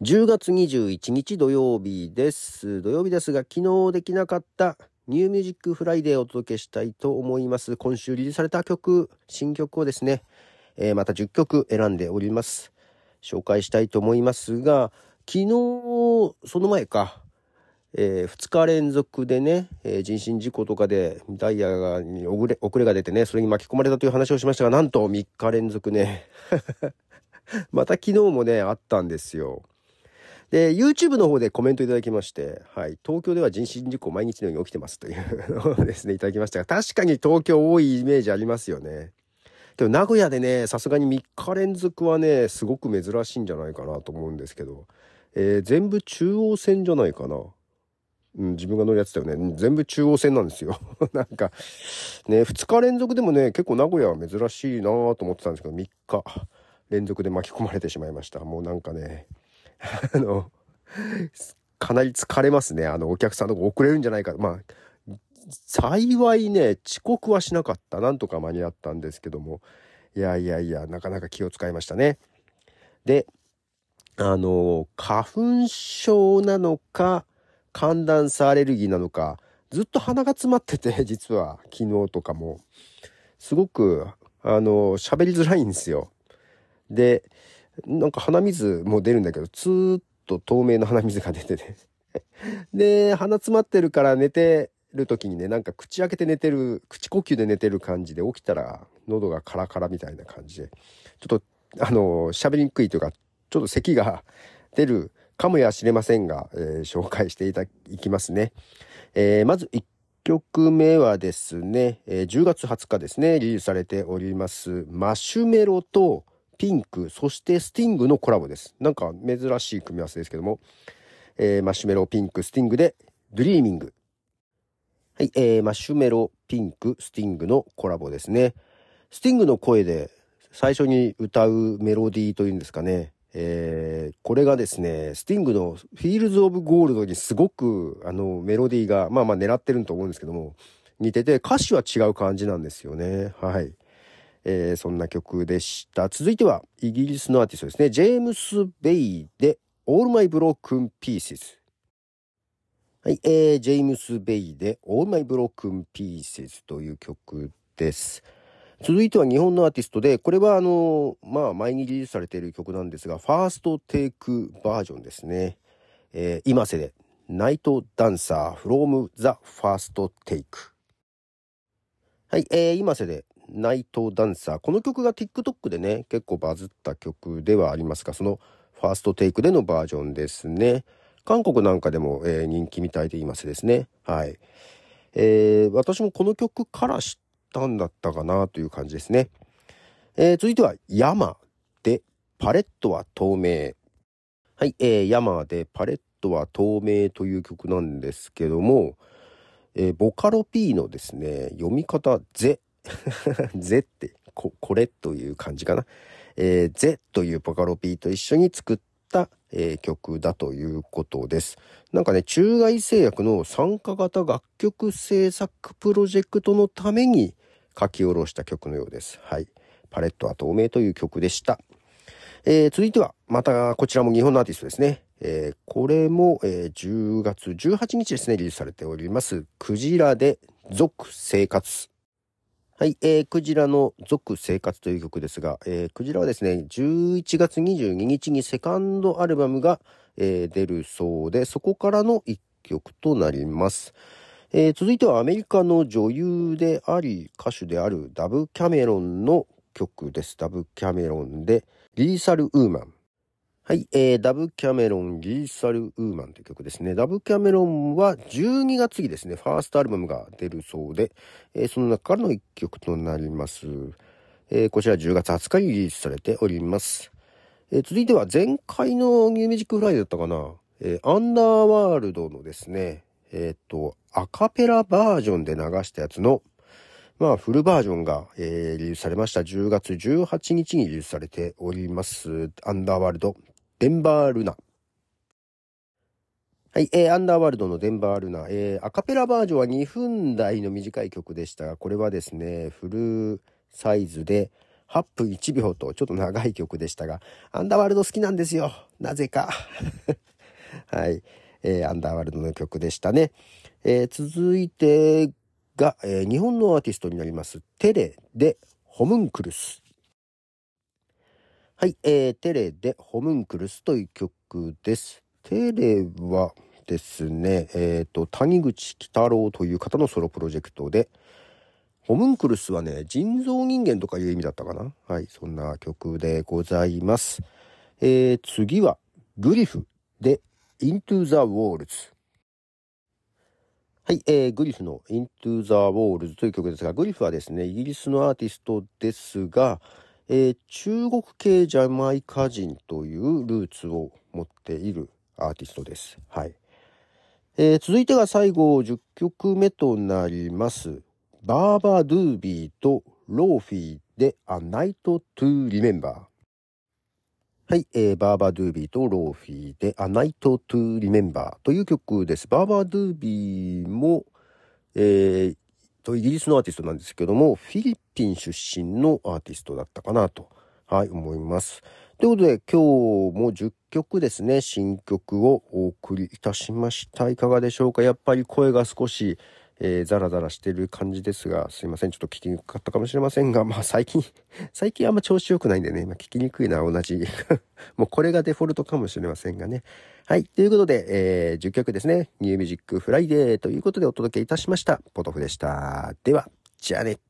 10月21日土曜日です。土曜日ですが、昨日できなかった New Music Friday をお届けしたいと思います。今週リリースされた曲、新曲をですね、えー、また10曲選んでおります。紹介したいと思いますが、昨日、その前か、えー、2日連続でね、えー、人身事故とかでダイヤがに遅れ遅れが出てね、それに巻き込まれたという話をしましたが、なんと3日連続ね、また昨日もね、あったんですよ。で、YouTube の方でコメントいただきまして、はい、東京では人身事故毎日のように起きてますというのをですね、いただきましたが、確かに東京多いイメージありますよね。でも名古屋でね、さすがに3日連続はね、すごく珍しいんじゃないかなと思うんですけど、えー、全部中央線じゃないかな。うん、自分が乗るやつだよね。全部中央線なんですよ。なんか、ね、2日連続でもね、結構名古屋は珍しいなと思ってたんですけど、3日連続で巻き込まれてしまいました。もうなんかね、あの、かなり疲れますね。あの、お客さんの遅れるんじゃないか。まあ、幸いね、遅刻はしなかった。なんとか間に合ったんですけども。いやいやいや、なかなか気を使いましたね。で、あの、花粉症なのか、寒暖差アレルギーなのか、ずっと鼻が詰まってて、実は昨日とかも、すごく、あの、喋りづらいんですよ。で、なんか鼻水も出るんだけど、ツーッと透明な鼻水が出てね で、鼻詰まってるから寝てる時にね、なんか口開けて寝てる、口呼吸で寝てる感じで、起きたら喉がカラカラみたいな感じで、ちょっと、あの、喋りにくいというか、ちょっと咳が出るかもやしれませんが、えー、紹介していただきますね。えー、まず1曲目はですね、えー、10月20日ですね、リリースされております、マシュメロと、ピンク、そしてスティングのコラボです。なんか珍しい組み合わせですけども、えー、マシュメロ、ピンク、スティングで、 Dreaming。はい、えー、マシュメロ、ピンク、スティングのコラボですね。スティングの声で最初に歌うメロディーというんですかね。えー、これがですね、スティングの Fields of Gold にすごくあのメロディーが、まあまあ狙ってると思うんですけども、似てて歌詞は違う感じなんですよね。はい。えー、そんな曲でした。続いては、イギリスのアーティストですね。ジェームス・ベイで、All My Broken Pieces。はい、えー、ジェームス・ベイで、All My Broken Pieces という曲です。続いては日本のアーティストで、これはあの、まあ前にリリースされている曲なんですが、ファーストテイクバージョンですね。えー、今瀬で、ナイトダンサー from the first take。はい、えー、今瀬でナイトダンサー。この曲が TikTok でね、結構バズった曲ではありますが、そのファーストテイクでのバージョンですね。韓国なんかでも、えー、人気みたいで言いますですね。はい。えー、私もこの曲から知ったんだったかなという感じですね。えー、続いては、ヤマで、パレットは透明。はい、えー、ヤマで、パレットは透明という曲なんですけども、えー、ボカロ P のですね、読み方、ゼ ゼってこ、これという感じかな。えー、ゼというボカロ P と一緒に作った、えー、曲だということです。なんかね、中外製薬の参加型楽曲制作プロジェクトのために書き下ろした曲のようです。はい。パレットは透明という曲でした。えー、続いては、またこちらも日本のアーティストですね。えー、これも、えー、10月18日ですね、リリースされております。クジラで続生活。はい、えー、クジラの続生活という曲ですが、えー、クジラはですね、11月22日にセカンドアルバムが、えー、出るそうで、そこからの一曲となります。えー、続いてはアメリカの女優であり、歌手であるダブ・キャメロンの曲です。ダブ・キャメロンで、リーサル・ウーマン。はい、えー、ダブ・キャメロン、リーサル・ウーマンという曲ですね。ダブ・キャメロンは12月にですね、ファーストアルバムが出るそうで、えー、その中からの一曲となります。えー、こちら10月20日にリリースされております。えー、続いては前回のニューミュージックフライだったかな、えー、アンダーワールドのですね、えっ、と、アカペラバージョンで流したやつの、まあ、フルバージョンが、えー、リリースされました。10月18日にリリースされております。アンダーワールドデンバールナ。はい、えー、アンダーワールドのデンバールナ、えー、アカペラバージョンは2分台の短い曲でしたが、これはですね、フルサイズで8分1秒とちょっと長い曲でしたが、アンダーワールド好きなんですよ。なぜか。はい。えー、アンダーワールドの曲でしたね。えー、続いてが、えー、日本のアーティストになります。テレでホムンクルス。はい、えー、テレでホムンクルスという曲です。テレはですね、えっ、ー、と、谷口喜太郎という方のソロプロジェクトで、ホムンクルスはね、人造人間とかいう意味だったかなはい、そんな曲でございます。えー、次は、グリフで Into the Walls。はい、えー、グリフの Into the Walls という曲ですが、グリフはですね、イギリスのアーティストですが、えー、中国系ジャマイカ人というルーツを持っているアーティストです。はい。えー、続いてが最後10曲目となります。バーバードゥービーとローフィーで A Night to Remember。はい、えー、バーバドゥービーとローフィーで A Night to Remember という曲です。バーバードゥービーも、えー、とイギリスのアーティストなんですけども、フィリピン出身のアーティストだったかなと、はい、思います。ということで、今日も10曲ですね、新曲をお送りいたしました。いかがでしょうか？やっぱり声が少し、えー、ザラザラしてる感じですが、すいません。ちょっと聞きにくかったかもしれませんが、まあ最近、最近あんま調子良くないんでね、まあ、聞きにくいのは同じ。もうこれがデフォルトかもしれませんがね。はい。ということで、えー、10曲ですね。 New Music Friday ということでお届けいたしました。ポトフでした。では、じゃあね。